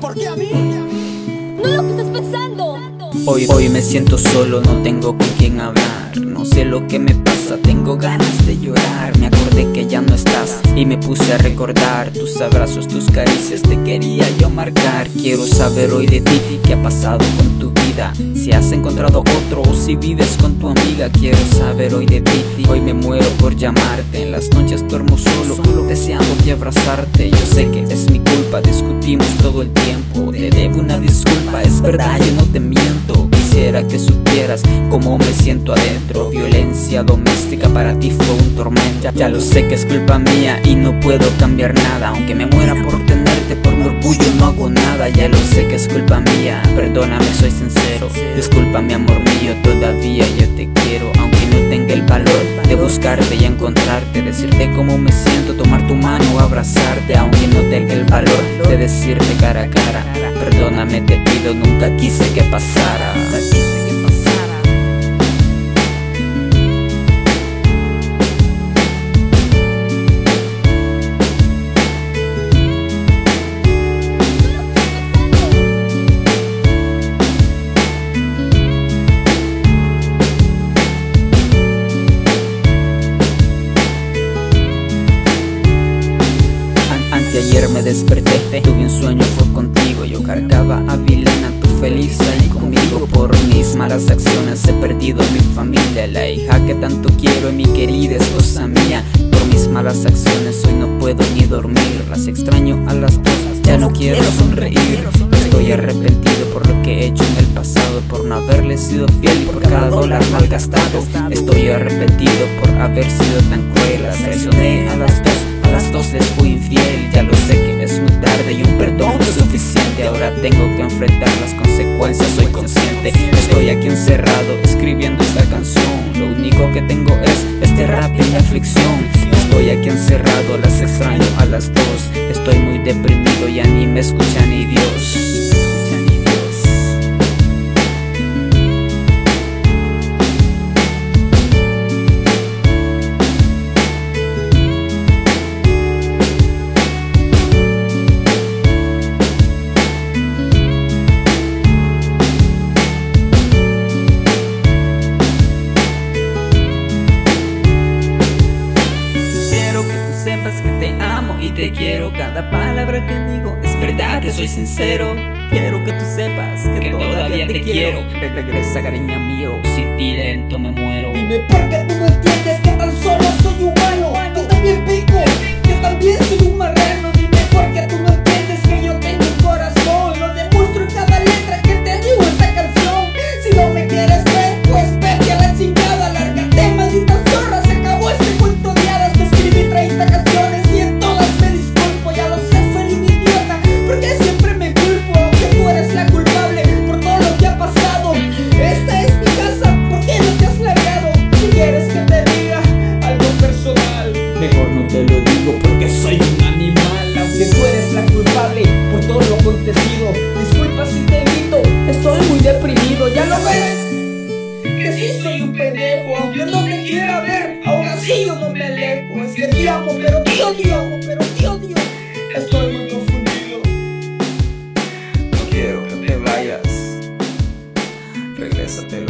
¿Por qué a mí? No lo que estás pensando. Hoy, hoy me siento solo, no tengo con quién hablar. No sé lo que me pasa, tengo ganas de llorar. Me acordé que ya no estás y me puse a recordar tus abrazos, tus caricias. Te quería yo marcar. Quiero saber hoy de ti qué ha pasado con tu vida. Si has encontrado otro o si vives con tu amiga. Quiero saber hoy de ti. Hoy me muero por llamarte. En las noches duermo solo, deseando de abrazarte. Yo sé que es mi culpa. Disculpa todo el tiempo. Te debo una disculpa, es verdad, yo no te miento. Quisiera que supieras cómo me siento adentro. Violencia doméstica para ti fue un tormento. Ya lo sé que es culpa mía y no puedo cambiar nada. Aunque me muera por tenerte, por mi orgullo no hago nada. Ya lo sé que es culpa mía, perdóname, soy sincero. Disculpa mi amor mío, todavía yo te quiero. Y encontrarte, decirte cómo me siento, tomar tu mano, abrazarte. Aunque no tenga el valor de decirte cara a cara, perdóname, te pido, nunca quise que pasara. Ayer me desperté, tuve un sueño, fue contigo Yo cargaba a Vilena, tu feliz ahí conmigo Por mis malas acciones he perdido mi familia La hija que tanto quiero y mi querida esposa mía Por mis malas acciones hoy no puedo ni dormir Las extraño a las dos, ya no quiero sonreír Estoy arrepentido por lo que he hecho en el pasado Por no haberle sido fiel y por cada dólar malgastado Estoy arrepentido por haber sido tan cruel Traicioné a las dos las dos fui infiel. Ya lo sé que es muy tarde y un perdón es suficiente. Ahora tengo que enfrentar las consecuencias, soy consciente. Estoy aquí encerrado escribiendo esta canción. Lo único que tengo es este rap y mi aflicción. Estoy aquí encerrado, las extraño a las dos. Estoy muy deprimido, ya ni me escucha ni Dios te quiero. Cada palabra que digo es verdad que soy sincero. Quiero que tú sepas que, todavía, te, quiero. Regresa cariño mío, sin ti lento me muero. Dime por qué te lo digo porque soy un animal. Aunque tú eres la culpable por todo lo acontecido Disculpa si te grito, estoy muy deprimido Ya lo ves, que sí soy un pendejo Yo no me quiera ver, ahora sí yo no me alejo. Es que te amo, pero te odio, pero te odio. Estoy muy confundido. No quiero que te vayas. Regrésate